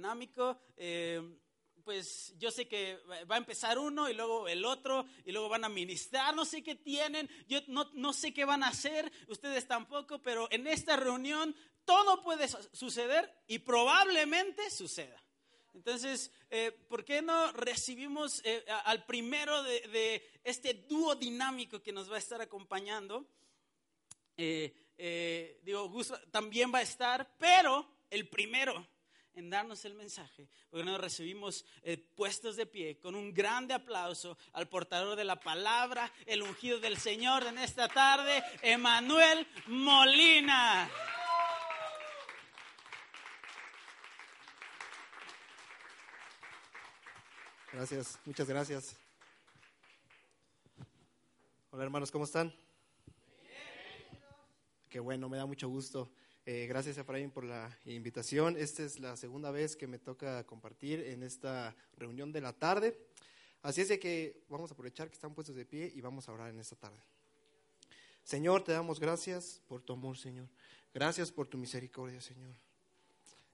Dinámico. eh, pues yo sé que va a empezar uno y luego el otro y luego van a ministrar, no sé qué tienen, yo no, no sé qué van a hacer, ustedes tampoco, pero en esta reunión todo puede su- suceder y probablemente suceda. Entonces, eh, ¿por qué no recibimos eh, al primero de, este dúo dinámico que nos va a estar acompañando? Digo, Gus también va a estar, pero el primero en darnos el mensaje, porque nos recibimos eh, puestos de pie con un grande aplauso al portador de la palabra, el ungido del Señor en esta tarde, Emanuel Molina. Gracias, muchas gracias. Hola hermanos, ¿cómo están? Qué bueno, me da mucho gusto. Eh, gracias Efraín por la invitación. Esta es la segunda vez que me toca compartir en esta reunión de la tarde. Así es de que vamos a aprovechar que están puestos de pie y vamos a orar en esta tarde. Señor, te damos gracias por tu amor, Señor. Gracias por tu misericordia, Señor.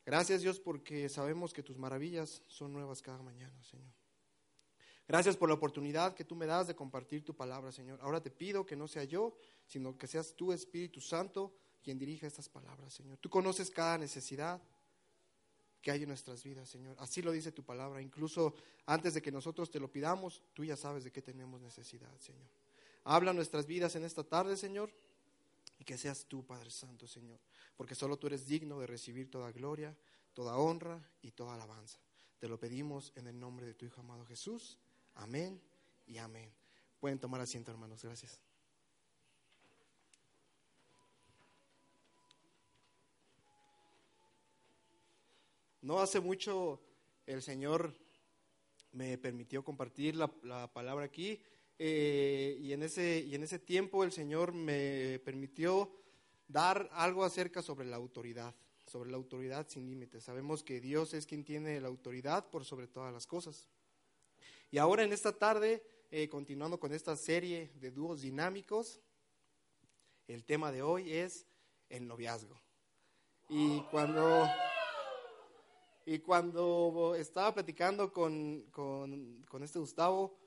Gracias Dios porque sabemos que tus maravillas son nuevas cada mañana, Señor. Gracias por la oportunidad que tú me das de compartir tu palabra, Señor. Ahora te pido que no sea yo, sino que seas tú, Espíritu Santo, quien dirija estas palabras, Señor. Tú conoces cada necesidad que hay en nuestras vidas, Señor. Así lo dice tu palabra. Incluso antes de que nosotros te lo pidamos, tú ya sabes de qué tenemos necesidad, Señor. Habla nuestras vidas en esta tarde, Señor, y que seas tú, Padre Santo, Señor, porque solo tú eres digno de recibir toda gloria, toda honra y toda alabanza. Te lo pedimos en el nombre de tu Hijo amado Jesús. Amén y amén. Pueden tomar asiento, hermanos. Gracias. No hace mucho el Señor me permitió compartir la, la palabra aquí eh, y, en ese, y en ese tiempo el Señor me permitió dar algo acerca sobre la autoridad, sobre la autoridad sin límites. Sabemos que Dios es quien tiene la autoridad por sobre todas las cosas. Y ahora en esta tarde, eh, continuando con esta serie de dúos dinámicos, el tema de hoy es el noviazgo. Y cuando, y cuando estaba platicando con, con, con este Gustavo,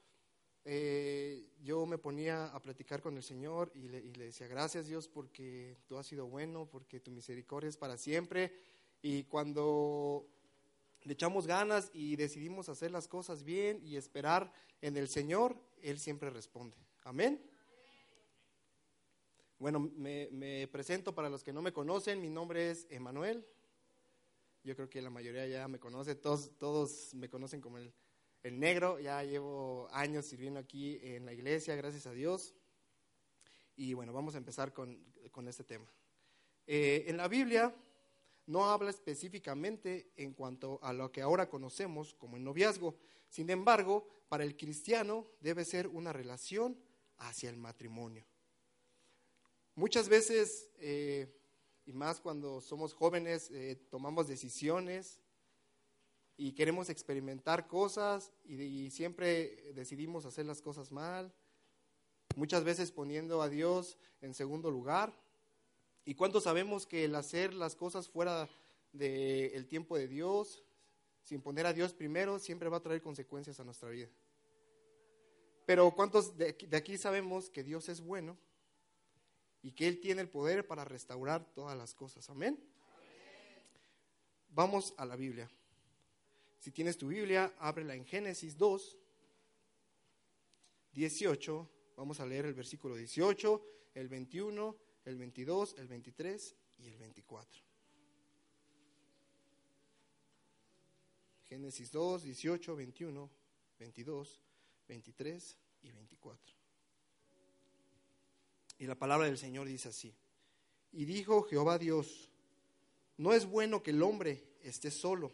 eh, yo me ponía a platicar con el Señor y le, y le decía, gracias Dios porque tú has sido bueno, porque tu misericordia es para siempre. Y cuando le echamos ganas y decidimos hacer las cosas bien y esperar en el Señor, Él siempre responde. Amén. Bueno, me, me, presento para los que no me conocen, mi nombre es Emanuel. Yo creo que la mayoría ya me conoce, todos, todos me conocen como el, el negro, ya llevo años sirviendo aquí en la iglesia, gracias a Dios. Y bueno, vamos a empezar con, con este tema. Eh, en la Biblia no habla específicamente en cuanto a lo que ahora conocemos como el noviazgo. Sin embargo, para el cristiano debe ser una relación hacia el matrimonio. Muchas veces, eh, y más cuando somos jóvenes, eh, tomamos decisiones y queremos experimentar cosas y, siempre decidimos hacer las cosas mal, muchas veces poniendo a Dios en segundo lugar. ¿Y cuánto sabemos que el hacer las cosas fuera del el tiempo de Dios, sin poner a Dios primero, siempre va a traer consecuencias a nuestra vida? Pero ¿cuántos de de aquí sabemos que Dios es bueno y que Él tiene el poder para restaurar todas las cosas? Amén. Amén. Vamos a la Biblia. Si tienes tu Biblia, ábrela en Génesis 2, 18. Vamos a leer el versículo 18, el 21, el 22, el 23 y el 24. Génesis 2, 18, 21, 22, 23 y 24. Y la palabra del Señor dice así. Y dijo Jehová Dios, no es bueno que el hombre esté solo.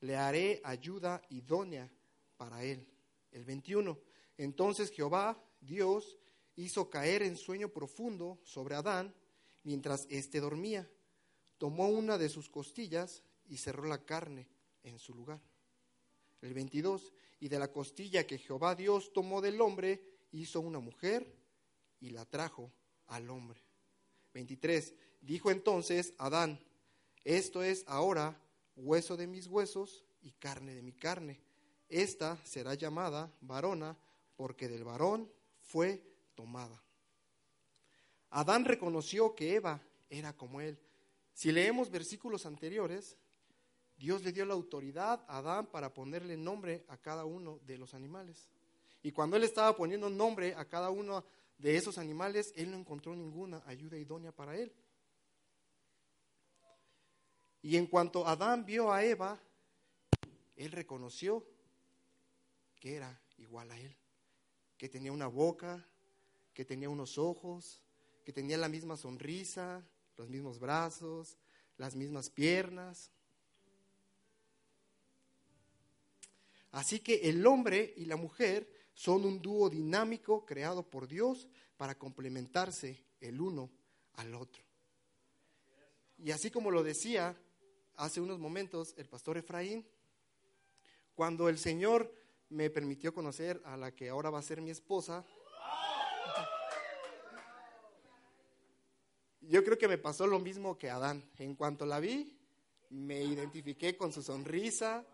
Le haré ayuda idónea para él. El 21. Entonces Jehová, Dios, hizo caer en sueño profundo sobre Adán mientras éste dormía. Tomó una de sus costillas y cerró la carne en su lugar. El 22. Y de la costilla que Jehová Dios tomó del hombre, hizo una mujer y la trajo al hombre. 23. Dijo entonces Adán, esto es ahora hueso de mis huesos y carne de mi carne. Esta será llamada varona porque del varón fue tomada. Adán reconoció que Eva era como él. Si leemos versículos anteriores, Dios le dio la autoridad a Adán para ponerle nombre a cada uno de los animales. Y cuando él estaba poniendo nombre a cada uno de esos animales, él no encontró ninguna ayuda idónea para él. Y en cuanto Adán vio a Eva, él reconoció que era igual a él, que tenía una boca, que tenía unos ojos, que tenía la misma sonrisa, los mismos brazos, las mismas piernas. Así que el hombre y la mujer son un dúo dinámico creado por Dios para complementarse el uno al otro. Y así como lo decía hace unos momentos el pastor Efraín, cuando el Señor me permitió conocer a la que ahora va a ser mi esposa, yo creo que me pasó lo mismo que Adán. En cuanto la vi, me identifiqué con su sonrisa,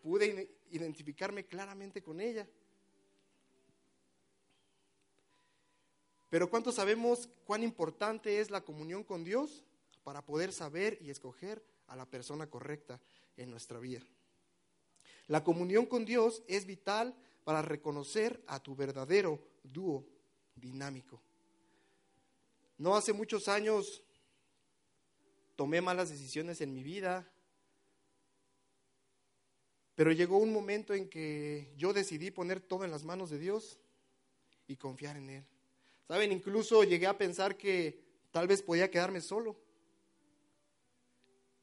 pude identificarme claramente con ella. Pero ¿cuánto sabemos cuán importante es la comunión con Dios para poder saber y escoger a la persona correcta en nuestra vida? La comunión con Dios es vital para reconocer a tu verdadero dúo dinámico. No hace muchos años tomé malas decisiones en mi vida, pero llegó un momento en que yo decidí poner todo en las manos de Dios y confiar en Él. Saben, incluso llegué a pensar que tal vez podía quedarme solo.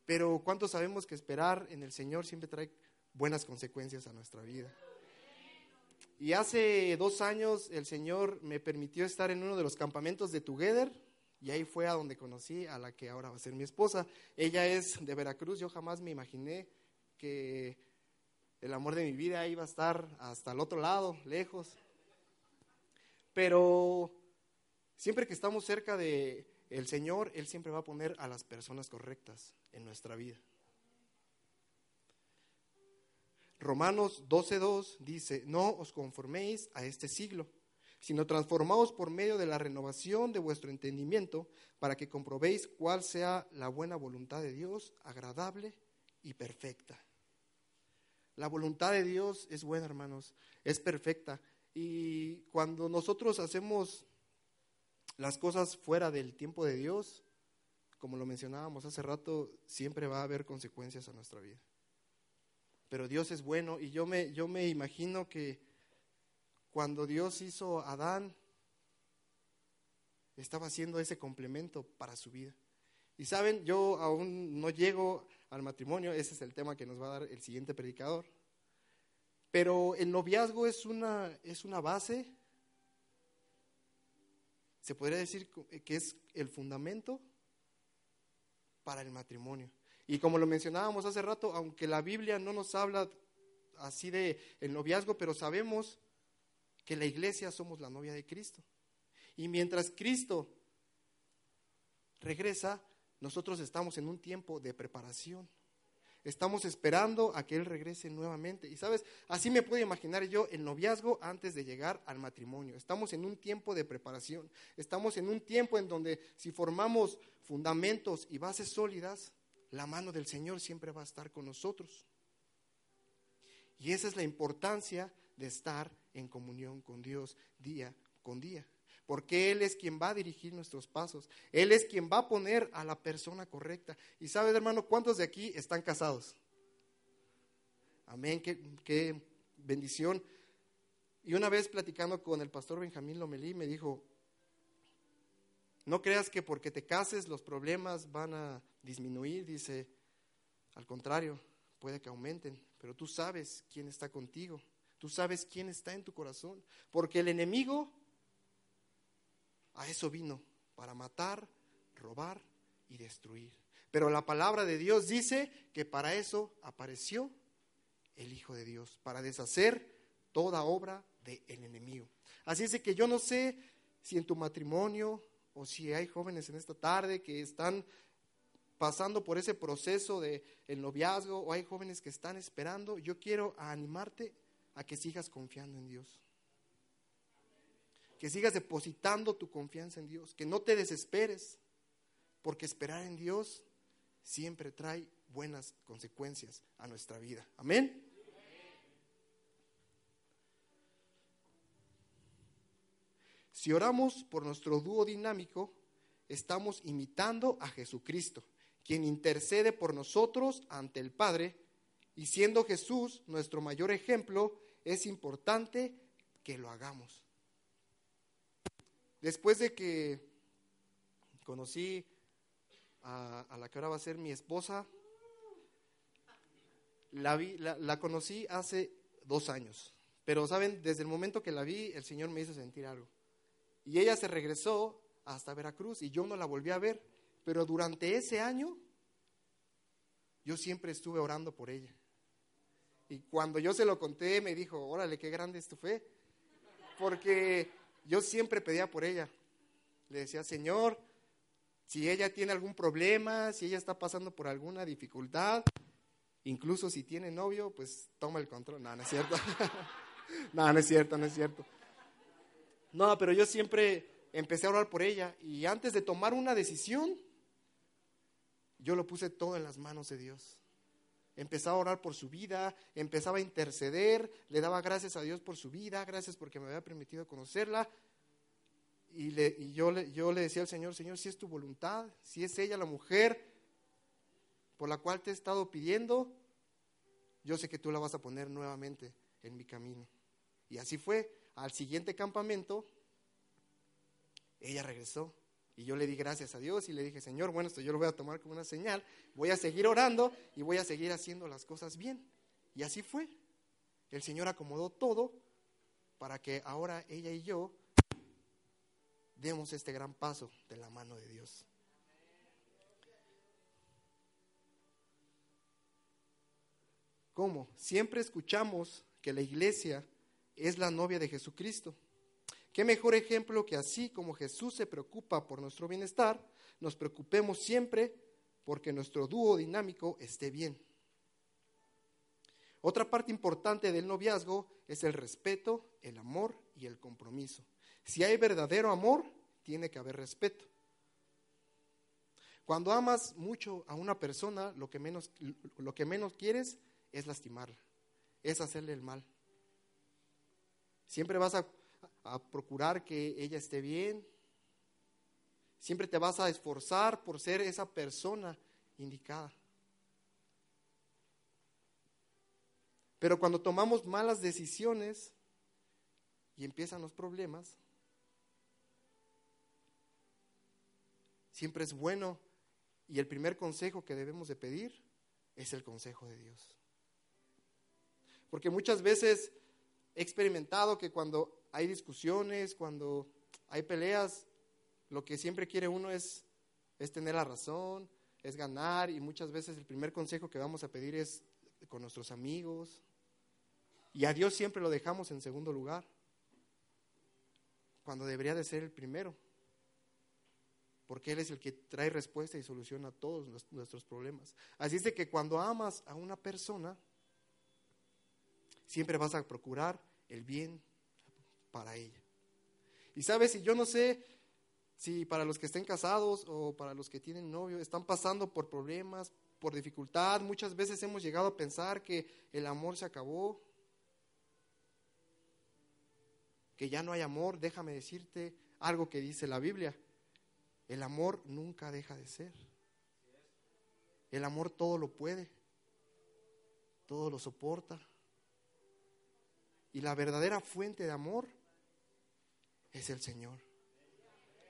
Pero ¿cuántos sabemos que esperar en el Señor siempre trae buenas consecuencias a nuestra vida? Y hace dos años el Señor me permitió estar en uno de los campamentos de Together y ahí fue a donde conocí a la que ahora va a ser mi esposa. Ella es de Veracruz, yo jamás me imaginé que el amor de mi vida iba a estar hasta el otro lado, lejos. Pero siempre que estamos cerca de el Señor, Él siempre va a poner a las personas correctas en nuestra vida. Romanos 12.2 dice, no os conforméis a este siglo sino transformaos por medio de la renovación de vuestro entendimiento, para que comprobéis cuál sea la buena voluntad de Dios, agradable y perfecta. La voluntad de Dios es buena, hermanos, es perfecta. Y cuando nosotros hacemos las cosas fuera del tiempo de Dios, como lo mencionábamos hace rato, siempre va a haber consecuencias a nuestra vida. Pero Dios es bueno y yo me, yo me imagino que cuando Dios hizo a Adán, estaba haciendo ese complemento para su vida. Y saben, yo aún no llego al matrimonio, ese es el tema que nos va a dar el siguiente predicador. Pero el noviazgo es una, es una base, se podría decir que es el fundamento para el matrimonio. Y como lo mencionábamos hace rato, aunque la Biblia no nos habla así de el noviazgo, pero sabemos que la iglesia somos la novia de Cristo. Y mientras Cristo regresa, nosotros estamos en un tiempo de preparación. Estamos esperando a que Él regrese nuevamente. Y sabes, así me puedo imaginar yo el noviazgo antes de llegar al matrimonio. Estamos en un tiempo de preparación. Estamos en un tiempo en donde si formamos fundamentos y bases sólidas, la mano del Señor siempre va a estar con nosotros. Y esa es la importancia de estar en comunión con Dios día con día. Porque Él es quien va a dirigir nuestros pasos. Él es quien va a poner a la persona correcta. Y sabes, hermano, ¿cuántos de aquí están casados? Amén, qué, bendición. Y una vez platicando con el pastor Benjamín Lomelí, me dijo, No creas que porque te cases los problemas van a disminuir, dice, al contrario, puede que aumenten, pero tú sabes quién está contigo, tú sabes quién está en tu corazón, porque el enemigo a eso vino, para matar, robar y destruir. Pero la palabra de Dios dice que para eso apareció el Hijo de Dios, para deshacer toda obra del enemigo. Así es que yo no sé si en tu matrimonio o si hay jóvenes en esta tarde que están pasando por ese proceso de el noviazgo o hay jóvenes que están esperando, yo quiero animarte a que sigas confiando en Dios. Que sigas depositando tu confianza en Dios, que no te desesperes, porque esperar en Dios siempre trae buenas consecuencias a nuestra vida. Amén. Si oramos por nuestro dúo dinámico, estamos imitando a Jesucristo, quien intercede por nosotros ante el Padre, y siendo Jesús nuestro mayor ejemplo, es importante que lo hagamos. Después de que conocí a, la que ahora va a ser mi esposa, la, la conocí hace dos años. Pero, ¿saben? Desde el momento que la vi, el Señor me hizo sentir algo. Y ella se regresó hasta Veracruz y yo no la volví a ver. Pero durante ese año yo siempre estuve orando por ella. Y cuando yo se lo conté, me dijo, órale, qué grande es tu fe. Porque yo siempre pedía por ella. Le decía, Señor, si ella tiene algún problema, si ella está pasando por alguna dificultad, incluso si tiene novio, pues toma el control. No, no es cierto. no, no es cierto, no es cierto. No, pero yo siempre empecé a orar por ella y antes de tomar una decisión, yo lo puse todo en las manos de Dios. Empezaba a orar por su vida, empezaba a interceder, le daba gracias a Dios por su vida, gracias porque me había permitido conocerla. Y, le, yo, le, yo le decía al Señor, Señor, si es tu voluntad, si es ella la mujer por la cual te he estado pidiendo, yo sé que tú la vas a poner nuevamente en mi camino. Y así fue al siguiente campamento, ella regresó. Y yo le di gracias a Dios y le dije, Señor, bueno, esto yo lo voy a tomar como una señal, voy a seguir orando y voy a seguir haciendo las cosas bien. Y así fue. El Señor acomodó todo para que ahora ella y yo demos este gran paso de la mano de Dios. ¿Cómo? Siempre escuchamos que la iglesia es la novia de Jesucristo. ¿Qué mejor ejemplo que así como Jesús se preocupa por nuestro bienestar, nos preocupemos siempre porque nuestro dúo dinámico esté bien? Otra parte importante del noviazgo es el respeto, el amor y el compromiso. Si hay verdadero amor, tiene que haber respeto. Cuando amas mucho a una persona, lo que menos, lo que menos quieres es lastimarla, es hacerle el mal. Siempre vas a, procurar que ella esté bien. Siempre te vas a esforzar por ser esa persona indicada. Pero cuando tomamos malas decisiones y empiezan los problemas, siempre es bueno y el primer consejo que debemos de pedir es el consejo de Dios. Porque muchas veces he experimentado que cuando hay discusiones, cuando hay peleas, lo que siempre quiere uno es, es tener la razón, es ganar y muchas veces el primer consejo que vamos a pedir es con nuestros amigos. Y a Dios siempre lo dejamos en segundo lugar, cuando debería de ser el primero, porque Él es el que trae respuesta y soluciona todos nuestros problemas. Así es de que cuando amas a una persona, siempre vas a procurar el bien para ella. Y sabes, si yo no sé si para los que estén casados o para los que tienen novio están pasando por problemas, por dificultad, muchas veces hemos llegado a pensar que el amor se acabó, que ya no hay amor, déjame decirte algo que dice la Biblia. El amor nunca deja de ser. El amor todo lo puede, todo lo soporta, y la verdadera fuente de amor es el Señor.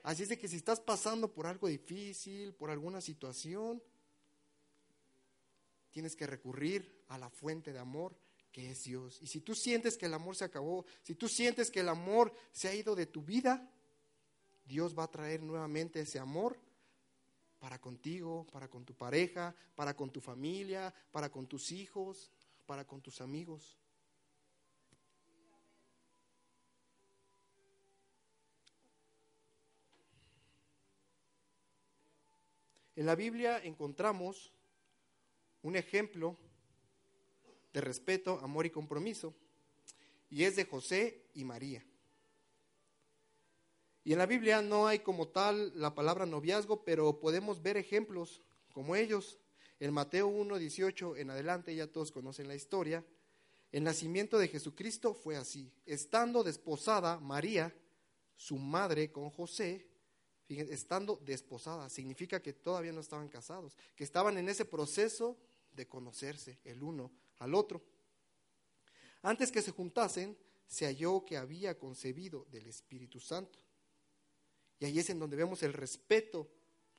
Así es de que si estás pasando por algo difícil, por alguna situación, tienes que recurrir a la fuente de amor que es Dios. Y si tú sientes que el amor se acabó, si tú sientes que el amor se ha ido de tu vida, Dios va a traer nuevamente ese amor para contigo, para con tu pareja, para con tu familia, para con tus hijos, para con tus amigos. En la Biblia encontramos un ejemplo de respeto, amor y compromiso, y es de José y María. Y en la Biblia no hay como tal la palabra noviazgo, pero podemos ver ejemplos como ellos. En Mateo 1, 18 en adelante, ya todos conocen la historia, el nacimiento de Jesucristo fue así. Estando desposada María, su madre, con José, estando desposada, significa que todavía no estaban casados, que estaban en ese proceso de conocerse el uno al otro. Antes que se juntasen, se halló que había concebido del Espíritu Santo. Y ahí es en donde vemos el respeto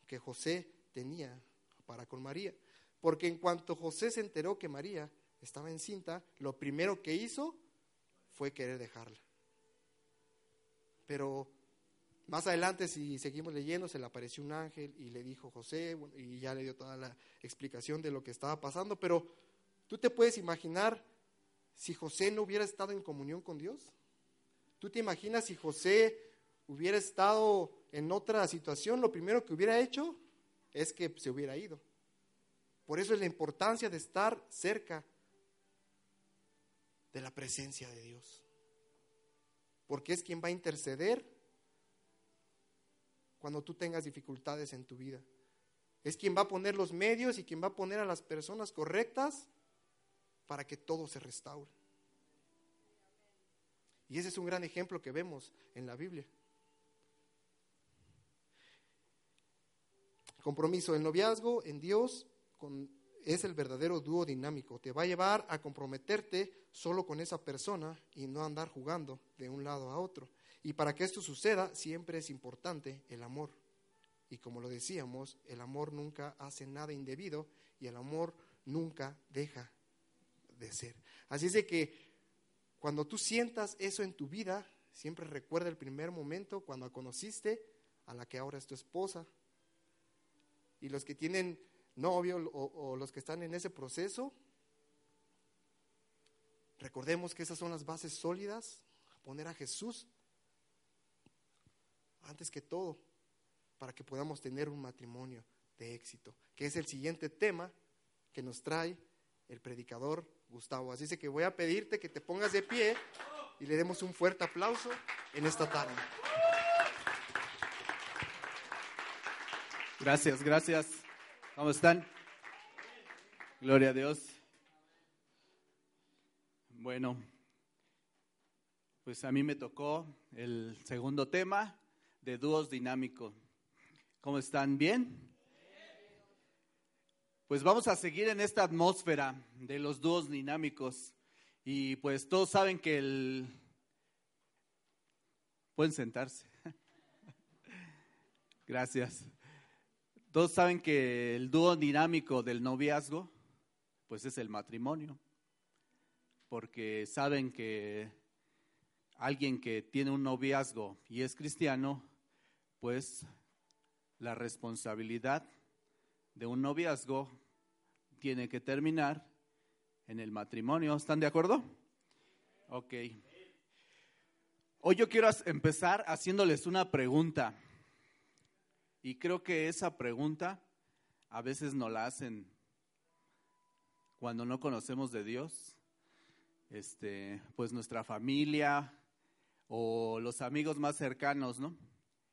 que José tenía para con María. Porque en cuanto José se enteró que María estaba encinta, lo primero que hizo fue querer dejarla. Pero más adelante, si seguimos leyendo, se le apareció un ángel y le dijo José, y ya le dio toda la explicación de lo que estaba pasando, pero tú te puedes imaginar si José no hubiera estado en comunión con Dios. ¿Tú te imaginas si José hubiera estado en otra situación, lo primero que hubiera hecho es que se hubiera ido? Por eso es la importancia de estar cerca de la presencia de Dios. Porque es quien va a interceder cuando tú tengas dificultades en tu vida. Es quien va a poner los medios y quien va a poner a las personas correctas para que todo se restaure. Y ese es un gran ejemplo que vemos en la Biblia. Compromiso, el noviazgo en Dios con es el verdadero dúo dinámico. Te va a llevar a comprometerte solo con esa persona y no andar jugando de un lado a otro. Y para que esto suceda, siempre es importante el amor. Y como lo decíamos, el amor nunca hace nada indebido y el amor nunca deja de ser. Así es de que cuando tú sientas eso en tu vida, siempre recuerda el primer momento cuando conociste a la que ahora es tu esposa. Y los que tienen novio o, los que están en ese proceso, recordemos que esas son las bases sólidas, poner a Jesús antes que todo, para que podamos tener un matrimonio de éxito, que es el siguiente tema que nos trae el predicador Gustavo. Así que voy a pedirte que te pongas de pie y le demos un fuerte aplauso en esta tarde. Gracias, gracias. ¿Cómo están? Gloria a Dios. Bueno, pues a mí me tocó el segundo tema de dúos dinámicos. ¿Cómo están? ¿Bien? Pues vamos a seguir en esta atmósfera de los dúos dinámicos. Y pues todos saben que el... Pueden sentarse. Gracias. Todos saben que el dúo dinámico del noviazgo, pues es el matrimonio, porque saben que alguien que tiene un noviazgo y es cristiano, pues la responsabilidad de un noviazgo tiene que terminar en el matrimonio. ¿Están de acuerdo? Ok. Hoy yo quiero empezar haciéndoles una pregunta. Y creo que esa pregunta a veces nos la hacen cuando no conocemos de Dios, este, pues nuestra familia o los amigos más cercanos, ¿no?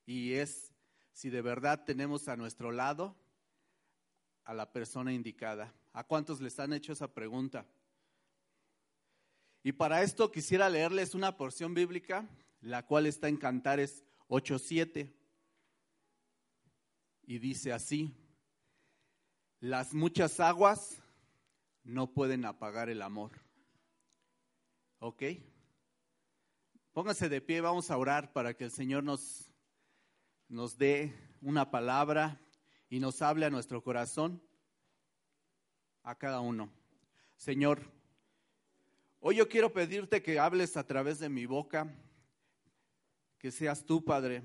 Y es si de verdad tenemos a nuestro lado a la persona indicada. ¿A cuántos les han hecho esa pregunta? Y para esto quisiera leerles una porción bíblica, la cual está en Cantares 8.7 y dice así, las muchas aguas no pueden apagar el amor. ¿Ok? Póngase de pie, vamos a orar para que el Señor nos, nos dé una palabra y nos hable a nuestro corazón, a cada uno. Señor, hoy yo quiero pedirte que hables a través de mi boca, que seas tú, Padre,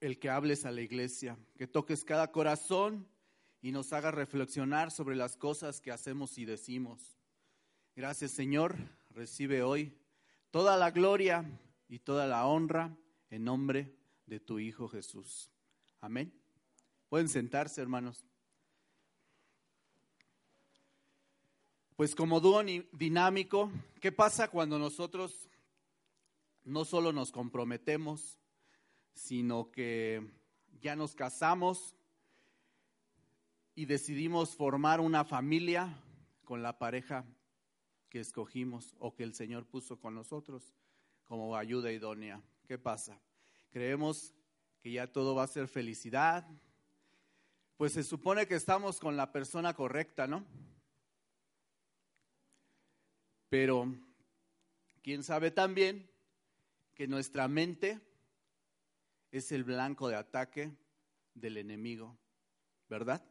el que hables a la iglesia, que toques cada corazón y nos hagas reflexionar sobre las cosas que hacemos y decimos. Gracias, Señor. Recibe hoy toda la gloria y toda la honra en nombre de tu Hijo Jesús. Amén. Pueden sentarse, hermanos. Pues como dúo dinámico, ¿qué pasa cuando nosotros no solo nos comprometemos, sino que ya nos casamos y decidimos formar una familia con la pareja que escogimos o que el Señor puso con nosotros como ayuda idónea. ¿Qué pasa? Creemos que ya todo va a ser felicidad. Pues se supone que estamos con la persona correcta, ¿no? Pero quién sabe también que nuestra mente es el blanco de ataque del enemigo, ¿verdad?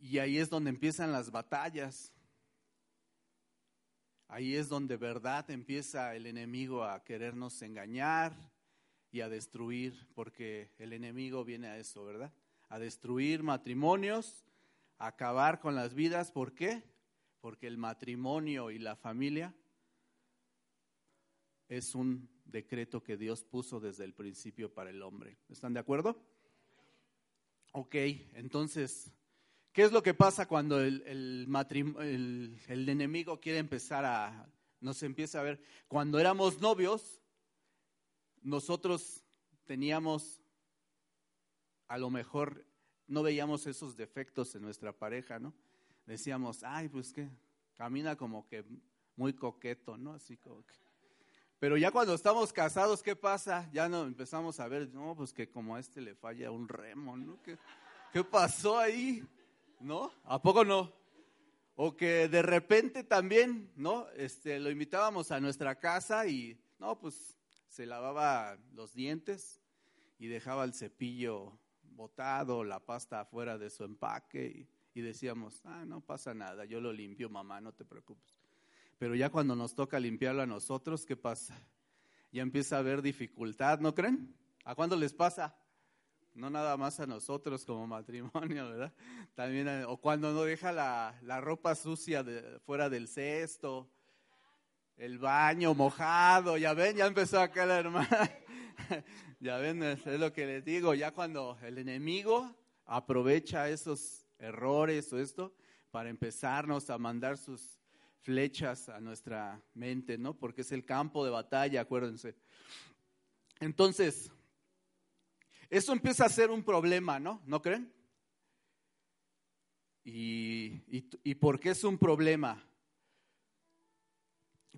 Y ahí es donde empiezan las batallas. Ahí es donde verdad empieza el enemigo a querernos engañar y a destruir, porque el enemigo viene a eso, ¿verdad? A destruir matrimonios, a acabar con las vidas. ¿Por qué? Porque el matrimonio y la familia es un decreto que Dios puso desde el principio para el hombre. ¿Están de acuerdo? Ok, entonces, ¿qué es lo que pasa cuando el, el, enemigo quiere empezar a, nos empieza a ver? Cuando éramos novios, nosotros teníamos, a lo mejor, no veíamos esos defectos en nuestra pareja, ¿no? Decíamos, ay, pues que camina como que muy coqueto, ¿no? Así como que pero ya cuando estamos casados, ¿qué pasa? Ya no empezamos a ver, no, pues que como a este le falla un remo, ¿no? ¿Qué, qué pasó ahí? ¿No? ¿A poco no? O que de repente también, ¿no? Este, lo invitábamos a nuestra casa y, no, pues se lavaba los dientes y dejaba el cepillo botado, la pasta afuera de su empaque y, decíamos, ah, no pasa nada, yo lo limpio, mamá, no te preocupes. Pero ya cuando nos toca limpiarlo a nosotros, ¿qué pasa? Ya empieza a haber dificultad, ¿no creen? ¿A cuándo les pasa? No nada más a nosotros como matrimonio, ¿verdad? También, o cuando no deja la, la ropa sucia fuera del cesto, el baño mojado, ya ven, ya empezó acá la hermana. ya ven, es lo que les digo, ya cuando el enemigo aprovecha esos errores o esto para empezarnos a mandar sus flechas a nuestra mente, ¿no? Porque es el campo de batalla, acuérdense. Entonces, eso empieza a ser un problema, ¿no? ¿No creen? ¿Y, y, por qué es un problema?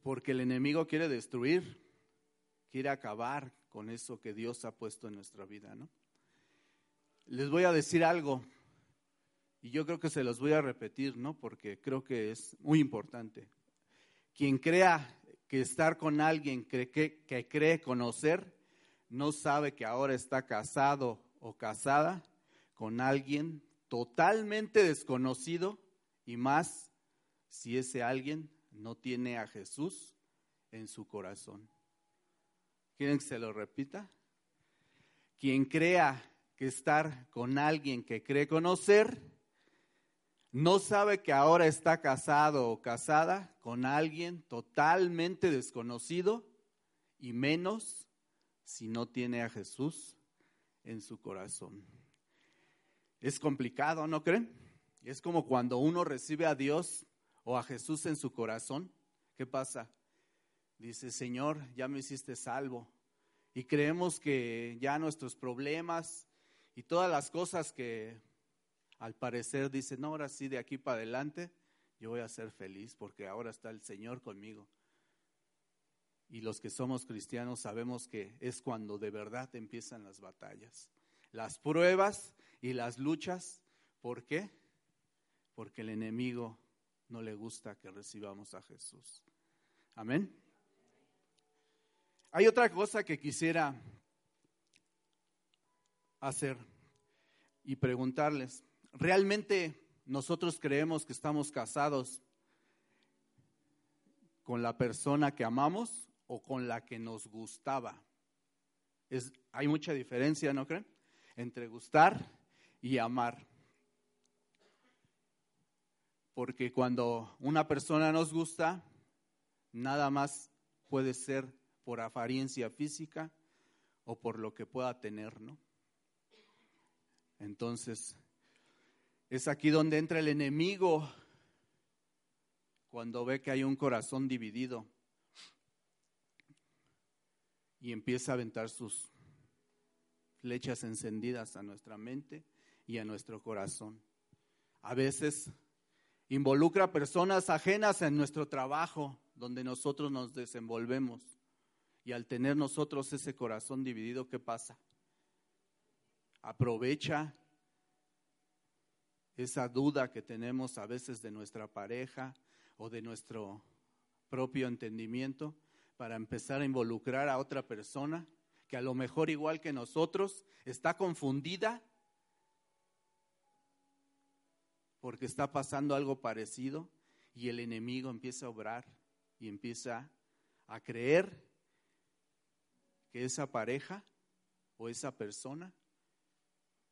Porque el enemigo quiere destruir, quiere acabar con eso que Dios ha puesto en nuestra vida, ¿no? Les voy a decir algo. Y yo creo que se los voy a repetir, ¿no? Porque creo que es muy importante. Quien crea que estar con alguien que cree conocer, no sabe que ahora está casado o casada con alguien totalmente desconocido y más si ese alguien no tiene a Jesús en su corazón. ¿Quieren que se lo repita? Quien crea que estar con alguien que cree conocer, no sabe que ahora está casado o casada con alguien totalmente desconocido y menos si no tiene a Jesús en su corazón. Es complicado, ¿no creen? Es como cuando uno recibe a Dios o a Jesús en su corazón. ¿Qué pasa? Dice, Señor, ya me hiciste salvo. Y creemos que ya nuestros problemas y todas las cosas que al parecer dice, no, ahora sí, de aquí para adelante, yo voy a ser feliz porque ahora está el Señor conmigo. Y los que somos cristianos sabemos que es cuando de verdad empiezan las batallas, las pruebas y las luchas. ¿Por qué? Porque el enemigo no le gusta que recibamos a Jesús. Amén. Hay otra cosa que quisiera hacer y preguntarles. ¿Realmente nosotros creemos que estamos casados con la persona que amamos o con la que nos gustaba? Es, hay mucha diferencia, ¿no creen? Entre gustar y amar. Porque cuando una persona nos gusta, nada más puede ser por apariencia física o por lo que pueda tener, ¿no? Entonces, es aquí donde entra el enemigo cuando ve que hay un corazón dividido y empieza a aventar sus flechas encendidas a nuestra mente y a nuestro corazón. A veces involucra personas ajenas en nuestro trabajo, donde nosotros nos desenvolvemos. Y al tener nosotros ese corazón dividido, ¿qué pasa? Aprovecha esa duda que tenemos a veces de nuestra pareja o de nuestro propio entendimiento para empezar a involucrar a otra persona que a lo mejor igual que nosotros está confundida porque está pasando algo parecido y el enemigo empieza a obrar y empieza a creer que esa pareja o esa persona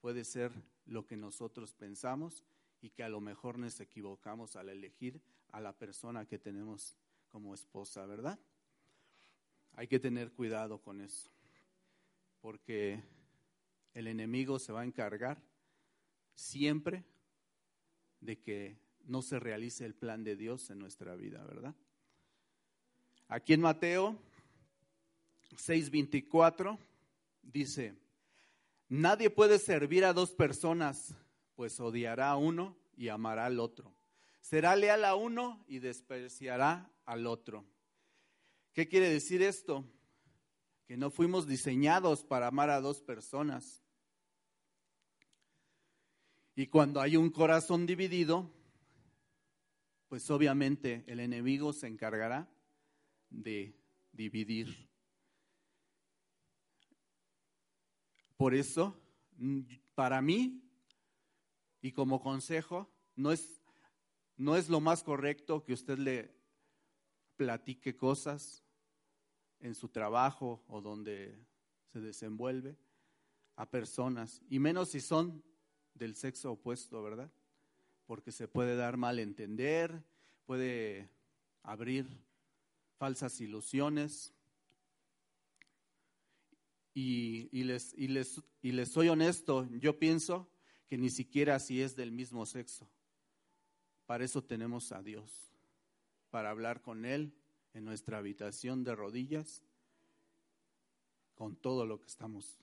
puede ser lo que nosotros pensamos y que a lo mejor nos equivocamos al elegir a la persona que tenemos como esposa, ¿verdad? Hay que tener cuidado con eso, porque el enemigo se va a encargar siempre de que no se realice el plan de Dios en nuestra vida, ¿verdad? Aquí en Mateo 6:24 dice, nadie puede servir a dos personas, pues odiará a uno y amará al otro. Será leal a uno y despreciará al otro. ¿Qué quiere decir esto? Que no fuimos diseñados para amar a dos personas. Y cuando hay un corazón dividido, pues obviamente el enemigo se encargará de dividir. Por eso, para mí, y como consejo, no es, no es lo más correcto que usted le platique cosas en su trabajo o donde se desenvuelve a personas, y menos si son del sexo opuesto, ¿verdad? Porque se puede dar mal entender, puede abrir falsas ilusiones. Y, les, y, les, y les soy honesto, yo pienso que ni siquiera si es del mismo sexo. Para eso tenemos a Dios, para hablar con Él en nuestra habitación de rodillas, con todo lo que estamos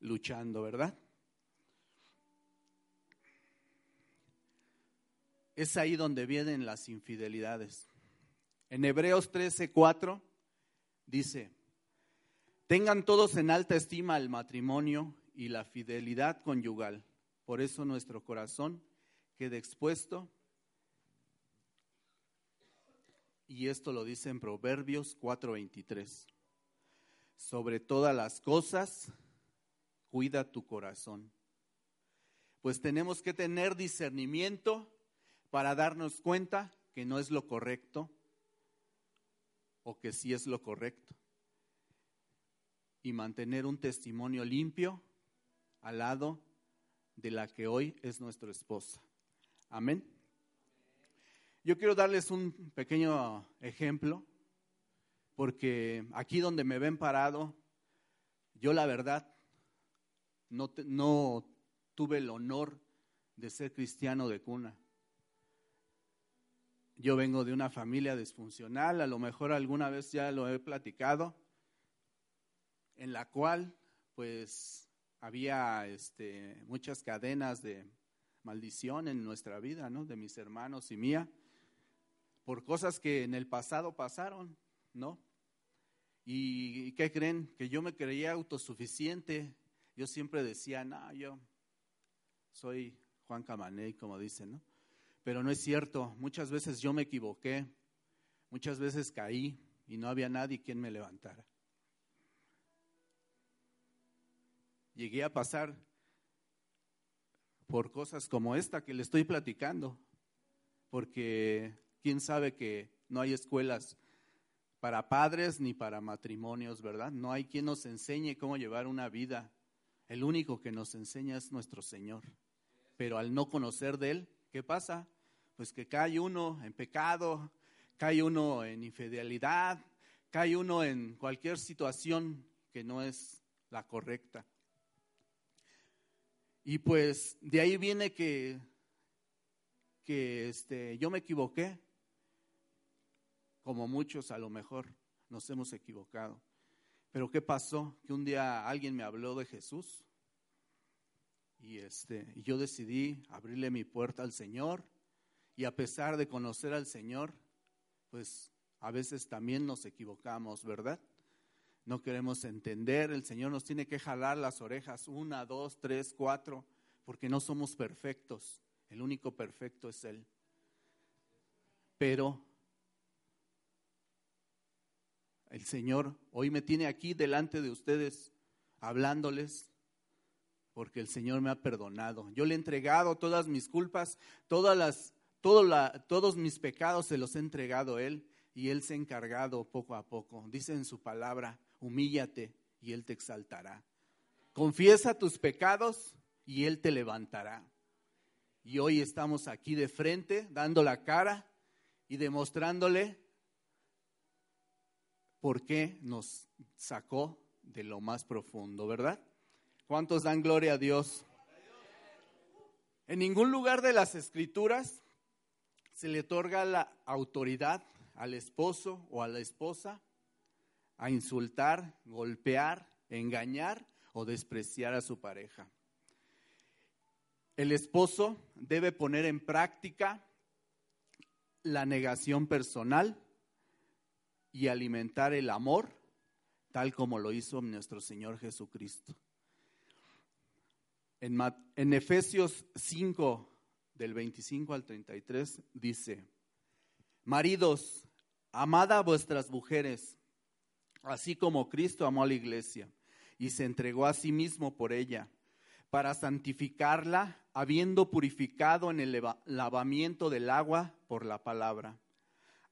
luchando, ¿verdad? Es ahí donde vienen las infidelidades. En Hebreos 13:4 dice, tengan todos en alta estima el matrimonio y la fidelidad conyugal. Por eso nuestro corazón queda expuesto. Y esto lo dice en Proverbios 4:23. Sobre todas las cosas, cuida tu corazón. Pues tenemos que tener discernimiento para darnos cuenta que no es lo correcto o que sí es lo correcto. Y mantener un testimonio limpio al lado de la que hoy es nuestra esposa. Amén. Yo quiero darles un pequeño ejemplo, porque aquí donde me ven parado, yo la verdad no, no tuve el honor de ser cristiano de cuna. Yo vengo de una familia disfuncional, a lo mejor alguna vez ya lo he platicado, en la cual pues había este, muchas cadenas de maldición en nuestra vida, ¿no? De mis hermanos y mía, por cosas que en el pasado pasaron, ¿no? ¿Y qué creen? Que yo me creía autosuficiente. Yo siempre decía, no, yo soy Juan Camaney, como dicen, ¿no? Pero no es cierto. Muchas veces yo me equivoqué, muchas veces caí y no había nadie quien me levantara. Llegué a pasar por cosas como esta que le estoy platicando, porque quién sabe que no hay escuelas para padres ni para matrimonios, ¿verdad? No hay quien nos enseñe cómo llevar una vida. El único que nos enseña es nuestro Señor. Pero al no conocer de Él, ¿qué pasa? Pues que cae uno en pecado, cae uno en infidelidad, cae uno en cualquier situación que no es la correcta. Y pues de ahí viene que, que este, yo me equivoqué, como muchos a lo mejor nos hemos equivocado. Pero ¿qué pasó? Que un día alguien me habló de Jesús y este, yo decidí abrirle mi puerta al Señor y a pesar de conocer al Señor, pues a veces también nos equivocamos, ¿verdad? No queremos entender, el Señor nos tiene que jalar las orejas, una, dos, tres, cuatro, porque no somos perfectos, el único perfecto es Él. Pero el Señor hoy me tiene aquí delante de ustedes hablándoles porque el Señor me ha perdonado. Yo le he entregado todas mis culpas, todas las, todos mis pecados se los he entregado a Él y Él se ha encargado poco a poco. Dice en su palabra, humíllate y Él te exaltará. Confiesa tus pecados y Él te levantará. Y hoy estamos aquí de frente, dando la cara y demostrándole por qué nos sacó de lo más profundo, ¿verdad? ¿Cuántos dan gloria a Dios? En ningún lugar de las escrituras se le otorga la autoridad al esposo o a la esposa a insultar, golpear, engañar o despreciar a su pareja. El esposo debe poner en práctica la negación personal y alimentar el amor, tal como lo hizo nuestro Señor Jesucristo. En, en Efesios 5, del 25 al 33, dice, Maridos, amad a vuestras mujeres, así como Cristo amó a la iglesia y se entregó a sí mismo por ella, para santificarla, habiendo purificado en el lavamiento del agua por la palabra,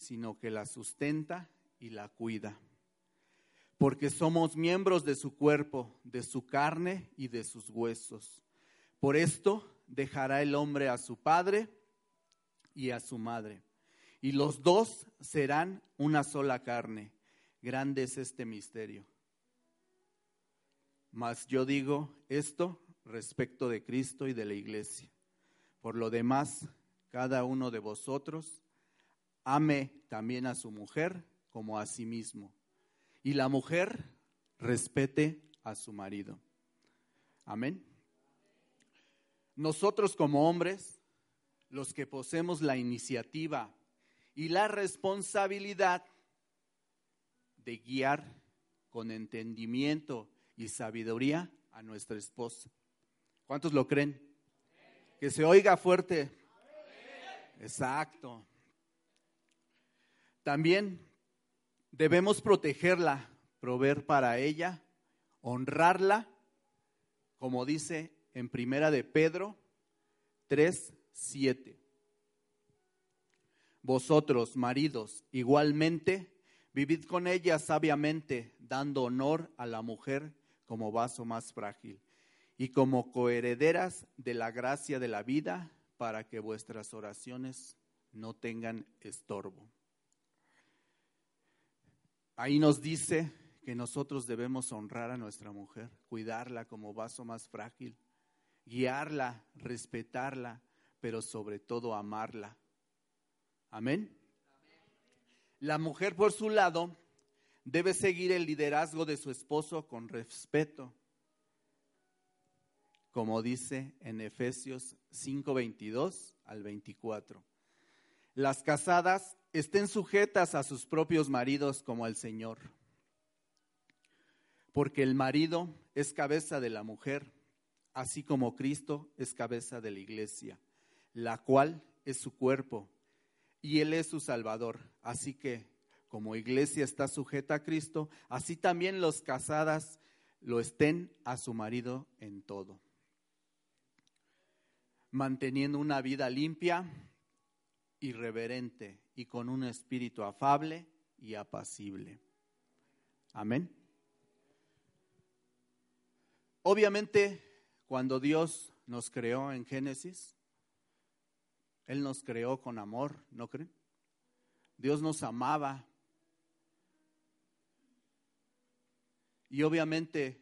sino que la sustenta y la cuida. Porque somos miembros de su cuerpo, de su carne y de sus huesos. Por esto dejará el hombre a su padre y a su madre, y los dos serán una sola carne. Grande es este misterio. Mas yo digo esto respecto de Cristo y de la iglesia. Por lo demás, cada uno de vosotros ame también a su mujer como a sí mismo. Y la mujer respete a su marido. Amén. Nosotros como hombres, los que poseemos la iniciativa y la responsabilidad de guiar con entendimiento y sabiduría a nuestra esposa. ¿Cuántos lo creen? Que se oiga fuerte. Exacto. También debemos protegerla, proveer para ella, honrarla, como dice en Primera de Pedro 3, 7. Vosotros, maridos, igualmente, vivid con ella sabiamente, dando honor a la mujer como vaso más frágil y como coherederas de la gracia de la vida, para que vuestras oraciones no tengan estorbo. Ahí nos dice que nosotros debemos honrar a nuestra mujer, cuidarla como vaso más frágil, guiarla, respetarla, pero sobre todo amarla. Amén. La mujer, por su lado, debe seguir el liderazgo de su esposo con respeto, como dice en Efesios 5:22 al 24. Las casadas estén sujetas a sus propios maridos como al Señor, porque el marido es cabeza de la mujer, así como Cristo es cabeza de la iglesia, la cual es su cuerpo, y Él es su Salvador. Así que, como iglesia está sujeta a Cristo, así también los casadas lo estén a su marido en todo manteniendo una vida limpia, irreverente y con un espíritu afable y apacible. Amén. Obviamente, cuando Dios nos creó en Génesis, Él nos creó con amor, ¿no creen? Dios nos amaba. Y obviamente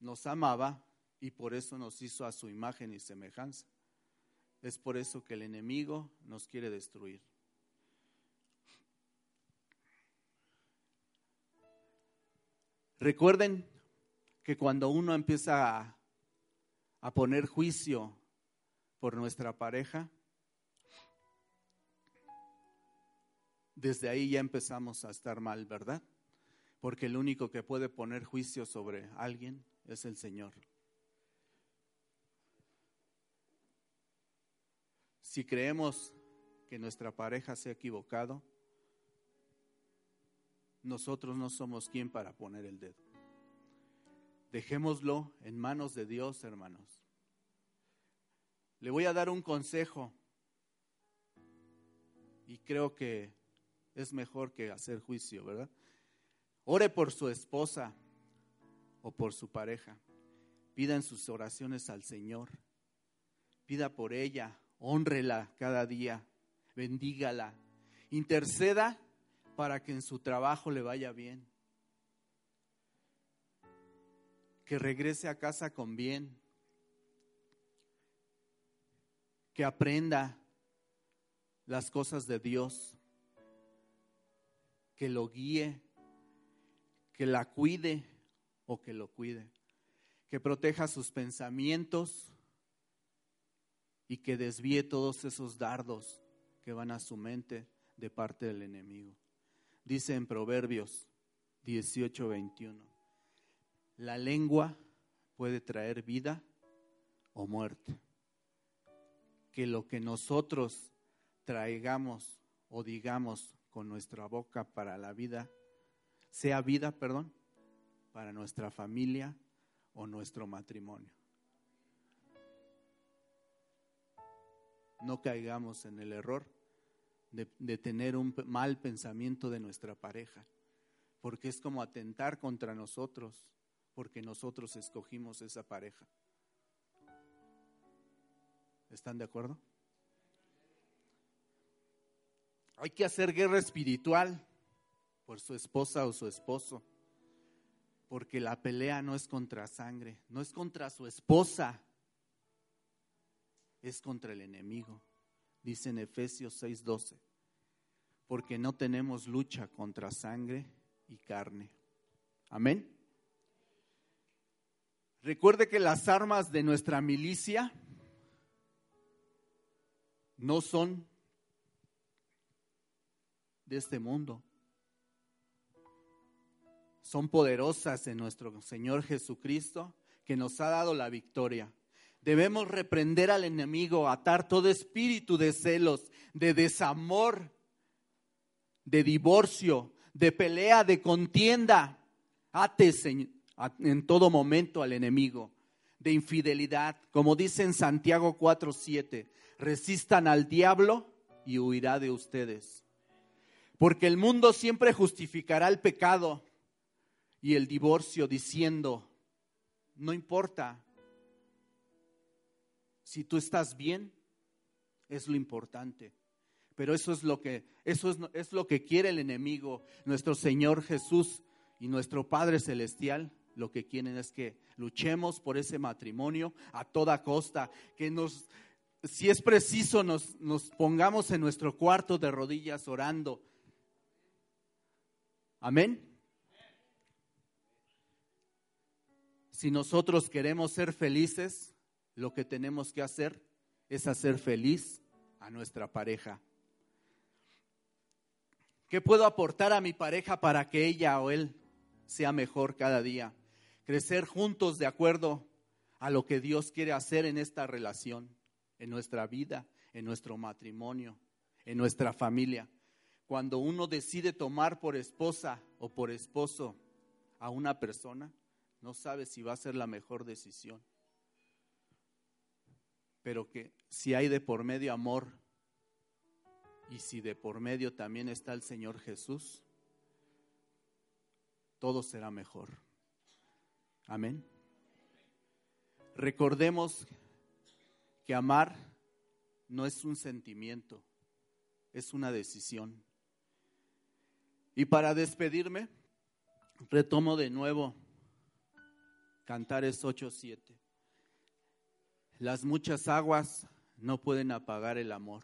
nos amaba y por eso nos hizo a su imagen y semejanza. Es por eso que el enemigo nos quiere destruir. Recuerden que cuando uno empieza a, poner juicio por nuestra pareja, desde ahí ya empezamos a estar mal, ¿verdad? Porque el único que puede poner juicio sobre alguien es el Señor. Si creemos que nuestra pareja se ha equivocado, nosotros no somos quien para poner el dedo. Dejémoslo en manos de Dios, hermanos. Le voy a dar un consejo y creo que es mejor que hacer juicio, ¿verdad? Ore por su esposa o por su pareja. Pida en sus oraciones al Señor. Pida por ella Honrela cada día, bendígala, interceda para que en su trabajo le vaya bien, que regrese a casa con bien, que aprenda las cosas de Dios, que lo guíe, que la cuide o que lo cuide, que proteja sus pensamientos y que desvíe todos esos dardos que van a su mente de parte del enemigo. Dice en Proverbios 18, 21, la lengua puede traer vida o muerte. Que lo que nosotros traigamos o digamos con nuestra boca para la vida, sea vida, perdón, para nuestra familia o nuestro matrimonio. No caigamos en el error de, tener un mal pensamiento de nuestra pareja, porque es como atentar contra nosotros, porque nosotros escogimos esa pareja. ¿Están de acuerdo? Hay que hacer guerra espiritual por su esposa o su esposo, porque la pelea no es contra sangre, no es contra su esposa, es contra el enemigo. Dice en Efesios 6:12, porque no tenemos lucha contra sangre y carne. Amén. Recuerde que las armas de nuestra milicia no son de este mundo. Son poderosas en nuestro Señor Jesucristo que nos ha dado la victoria. Debemos reprender al enemigo, atar todo espíritu de celos, de desamor, de divorcio, de pelea, de contienda. Ate en todo momento al enemigo, de infidelidad. Como dice en Santiago 4:7, resistan al diablo y huirá de ustedes. Porque el mundo siempre justificará el pecado y el divorcio diciendo, no importa, si tú estás bien, es lo importante. Pero eso es lo que, eso es, es lo que quiere el enemigo. Nuestro Señor Jesús y nuestro Padre Celestial lo que quieren es que luchemos por ese matrimonio a toda costa, que nos, si es preciso, nos, nos pongamos en nuestro cuarto de rodillas orando. Amén. Si nosotros queremos ser felices, lo que tenemos que hacer es hacer feliz a nuestra pareja. ¿Qué puedo aportar a mi pareja para que ella o él sea mejor cada día? Crecer juntos de acuerdo a lo que Dios quiere hacer en esta relación, en nuestra vida, en nuestro matrimonio, en nuestra familia. Cuando uno decide tomar por esposa o por esposo a una persona, no sabe si va a ser la mejor decisión. Pero que si hay de por medio amor y si de por medio también está el Señor Jesús, todo será mejor. Amén. Recordemos que amar no es un sentimiento, es una decisión. Y para despedirme, retomo de nuevo Cantares 8:7. Las muchas aguas no pueden apagar el amor.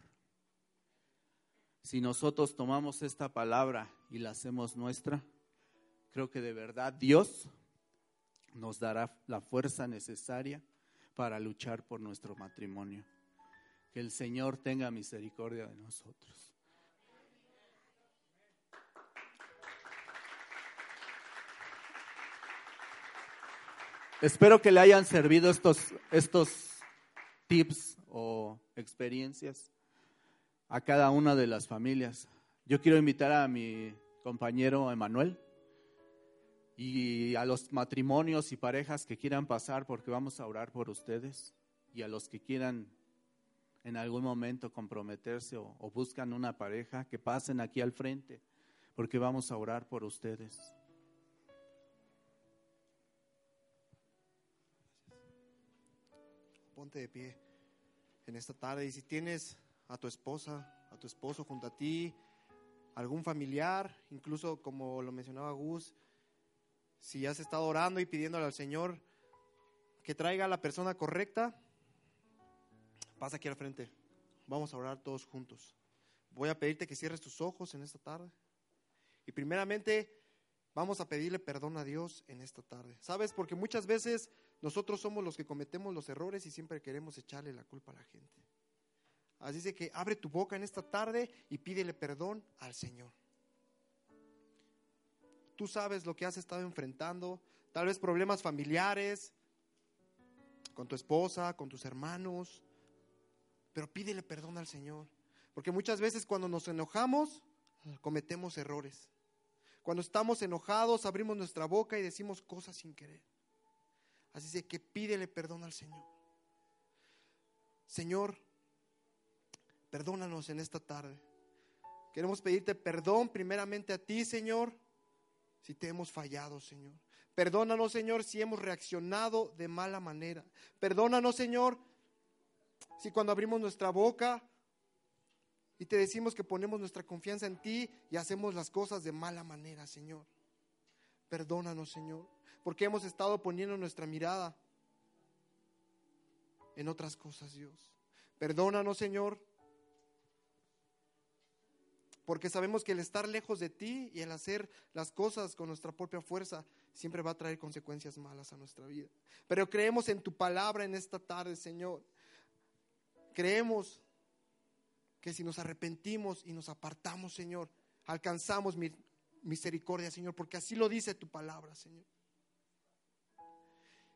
Si nosotros tomamos esta palabra y la hacemos nuestra, creo que de verdad Dios nos dará la fuerza necesaria para luchar por nuestro matrimonio. Que el Señor tenga misericordia de nosotros. Espero que le hayan servido estos, estos tips o experiencias a cada una de las familias. Yo quiero invitar a mi compañero Emanuel y a los matrimonios y parejas que quieran pasar porque vamos a orar por ustedes y a los que quieran en algún momento comprometerse o, o buscan una pareja, que pasen aquí al frente porque vamos a orar por ustedes. Ponte de pie en esta tarde y si tienes a tu esposa, a tu esposo junto a ti, algún familiar, incluso como lo mencionaba Gus, si has estado orando y pidiéndole al Señor que traiga a la persona correcta, pasa aquí al frente. Vamos a orar todos juntos. Voy a pedirte que cierres tus ojos en esta tarde. Y primeramente vamos a pedirle perdón a Dios en esta tarde. ¿Sabes? Porque muchas veces nosotros somos los que cometemos los errores y siempre queremos echarle la culpa a la gente. Así dice que abre tu boca en esta tarde y pídele perdón al Señor. Tú sabes lo que has estado enfrentando, tal vez problemas familiares, con tu esposa, con tus hermanos, pero pídele perdón al Señor. Porque muchas veces cuando nos enojamos, cometemos errores. Cuando estamos enojados, abrimos nuestra boca y decimos cosas sin querer. Así que pídele perdón al Señor. Señor, perdónanos en esta tarde. Queremos pedirte perdón primeramente a ti, Señor, si te hemos fallado, Señor. Perdónanos, Señor, si hemos reaccionado de mala manera. Perdónanos, Señor, si cuando abrimos nuestra boca y te decimos que ponemos nuestra confianza en ti y hacemos las cosas de mala manera, Señor. Perdónanos, Señor, porque hemos estado poniendo nuestra mirada en otras cosas, Dios. Perdónanos, Señor, porque sabemos que el estar lejos de ti y el hacer las cosas con nuestra propia fuerza siempre va a traer consecuencias malas a nuestra vida. Pero creemos en tu palabra en esta tarde, Señor. Creemos que si nos arrepentimos y nos apartamos, Señor, alcanzamos misericordia, Señor, porque así lo dice tu palabra, Señor.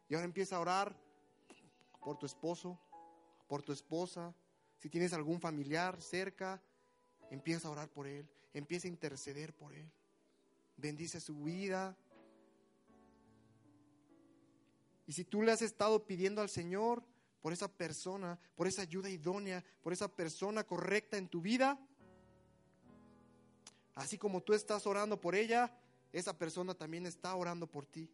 Y ahora empieza a orar por tu esposo, por tu esposa, si tienes algún familiar cerca, Empieza a orar por él, empieza a interceder por él. Bendice su vida. Y si tú le has estado pidiendo al Señor por esa persona, por esa ayuda idónea, por esa persona correcta en tu vida, así como tú estás orando por ella, esa persona también está orando por ti.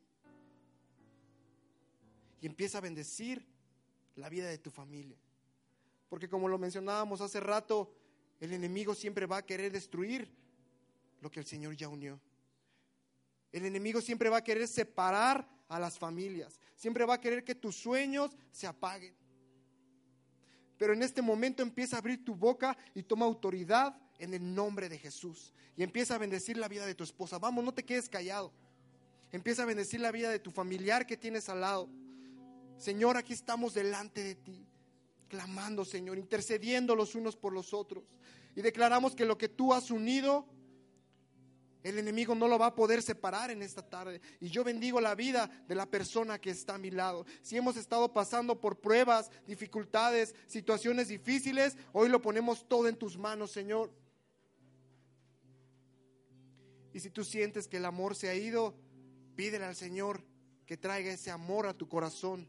Y empieza a bendecir la vida de tu familia. Porque como lo mencionábamos hace rato, el enemigo siempre va a querer destruir lo que el Señor ya unió. El enemigo siempre va a querer separar a las familias. Siempre va a querer que tus sueños se apaguen. Pero en este momento empieza a abrir tu boca y toma autoridad en el nombre de Jesús. Y empieza a bendecir la vida de tu esposa. Vamos, no te quedes callado. Empieza a bendecir la vida de tu familiar que tienes al lado. Señor, aquí estamos delante de ti, clamando, Señor, intercediendo los unos por los otros. Y declaramos que lo que tú has unido, el enemigo no lo va a poder separar en esta tarde. Y yo bendigo la vida de la persona que está a mi lado. Si hemos estado pasando por pruebas, dificultades, situaciones difíciles, hoy lo ponemos todo en tus manos, Señor. Y si tú sientes que el amor se ha ido, pídele al Señor que traiga ese amor a tu corazón.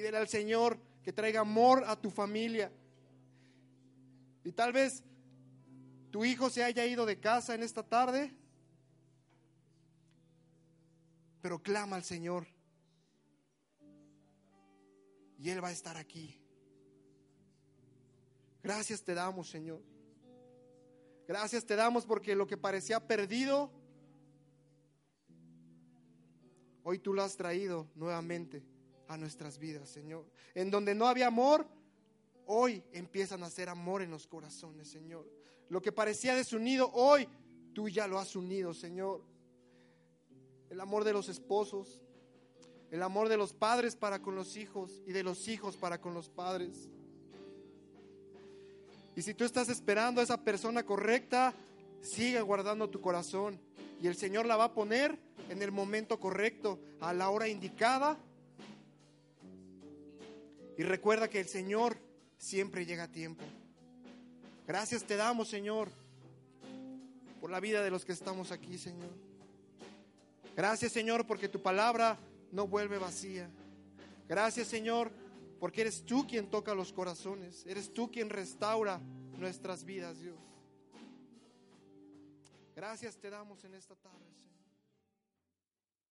Pídele al Señor que traiga amor a tu familia. Y tal vez tu hijo se haya ido de casa en esta tarde, pero clama al Señor. Y Él va a estar aquí. Gracias te damos, Señor. Gracias te damos porque lo que parecía perdido, hoy tú lo has traído nuevamente a nuestras vidas, Señor. En donde no había amor, hoy empiezan a hacer amor en los corazones, Señor. Lo que parecía desunido, hoy tú ya lo has unido, Señor. El amor de los esposos, el amor de los padres para con los hijos y de los hijos para con los padres. Y si tú estás esperando a esa persona correcta, sigue guardando tu corazón. Y el Señor la va a poner en el momento correcto, a la hora indicada. Y recuerda que el Señor siempre llega a tiempo. Gracias te damos, Señor, por la vida de los que estamos aquí, Señor. Gracias, Señor, porque tu palabra no vuelve vacía. Gracias, Señor, porque eres tú quien toca los corazones, eres tú quien restaura nuestras vidas, Dios. Gracias te damos en esta tarde, Señor.